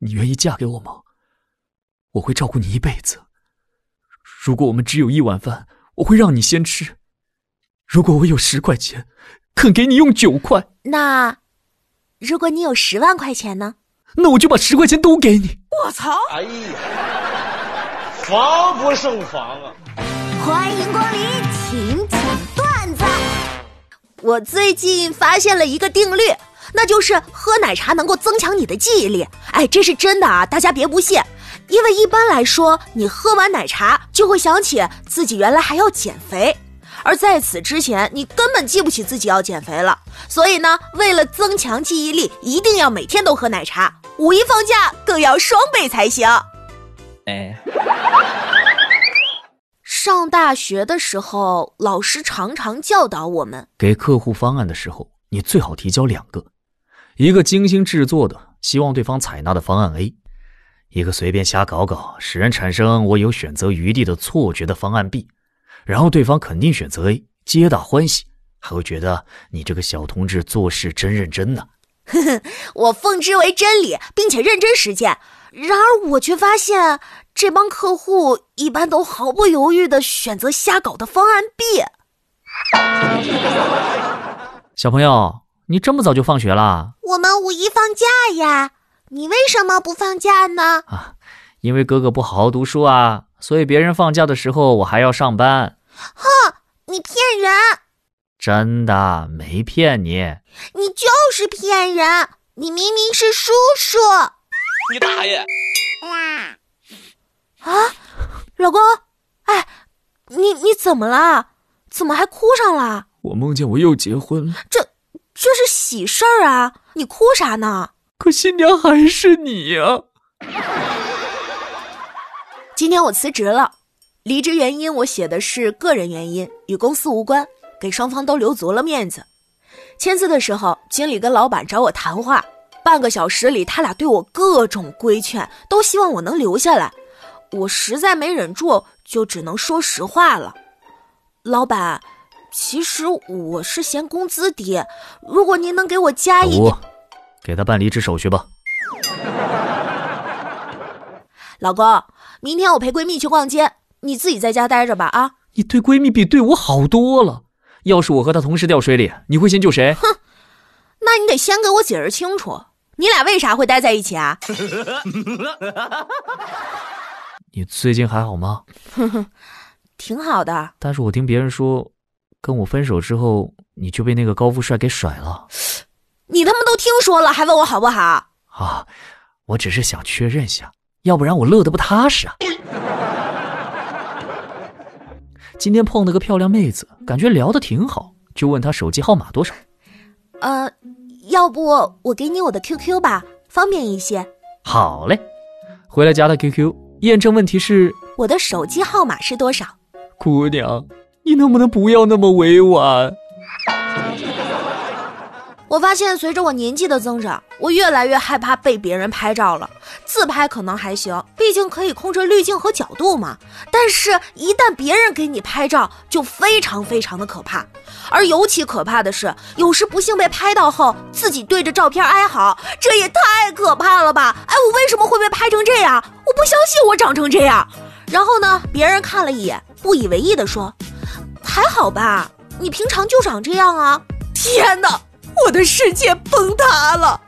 你愿意嫁给我吗？我会照顾你一辈子。如果我们只有一碗饭，我会让你先吃；如果我有十块钱，肯给你用九块。那，如果你有十万块钱呢？那我就把十块钱都给你。我操！哎呀，防不胜防啊！欢迎光临，请讲段子。我最近发现了一个定律，那就是喝奶茶能够增强你的记忆力。哎，这是真的啊，大家别不信。因为一般来说，你喝完奶茶就会想起自己原来还要减肥，而在此之前，你根本记不起自己要减肥了。所以呢，为了增强记忆力，一定要每天都喝奶茶。五一放假更要双倍才行。哎，上大学的时候，老师常常教导我们，给客户方案的时候，你最好提交两个，一个精心制作的，希望对方采纳的方案 A。一个随便瞎搞搞，使人产生我有选择余地的错觉的方案 B，然后对方肯定选择 A，皆大欢喜，还会觉得你这个小同志做事真认真呢。呵呵，我奉之为真理，并且认真实践。然而我却发现，这帮客户一般都毫不犹豫的选择瞎搞的方案 B。小朋友，你这么早就放学了？我们五一放假呀。你为什么不放假呢？啊，因为哥哥不好好读书啊，所以别人放假的时候我还要上班。哼，你骗人！真的没骗你。你就是骗人！你明明是叔叔。你大爷！啊，老公，哎，你你怎么了？怎么还哭上了？我梦见我又结婚了。这这是喜事儿啊！你哭啥呢？可新娘还是你呀！今天我辞职了，离职原因我写的是个人原因，与公司无关，给双方都留足了面子。签字的时候，经理跟老板找我谈话，半个小时里他俩对我各种规劝，都希望我能留下来。我实在没忍住，就只能说实话了。老板，其实我是嫌工资低，如果您能给我加一点。给他办离职手续吧，老公。明天我陪闺蜜去逛街，你自己在家待着吧。啊，你对闺蜜比对我好多了。要是我和她同时掉水里，你会先救谁？哼，那你得先给我解释清楚，你俩为啥会待在一起啊？你最近还好吗？哼哼，挺好的。但是我听别人说，跟我分手之后，你就被那个高富帅给甩了。你他妈都听说了，还问我好不好？啊，我只是想确认下，要不然我乐得不踏实啊。今天碰到个漂亮妹子，感觉聊得挺好，就问她手机号码多少。呃，要不我给你我的 QQ 吧，方便一些。好嘞，回来加她 QQ，验证问题是我的手机号码是多少？姑娘，你能不能不要那么委婉？我发现，随着我年纪的增长，我越来越害怕被别人拍照了。自拍可能还行，毕竟可以控制滤镜和角度嘛。但是，一旦别人给你拍照，就非常非常的可怕。而尤其可怕的是，有时不幸被拍到后，自己对着照片哀嚎，这也太可怕了吧！哎，我为什么会被拍成这样？我不相信我长成这样。然后呢，别人看了一眼，不以为意的说：“还好吧，你平常就长这样啊。”天哪！我的世界崩塌了。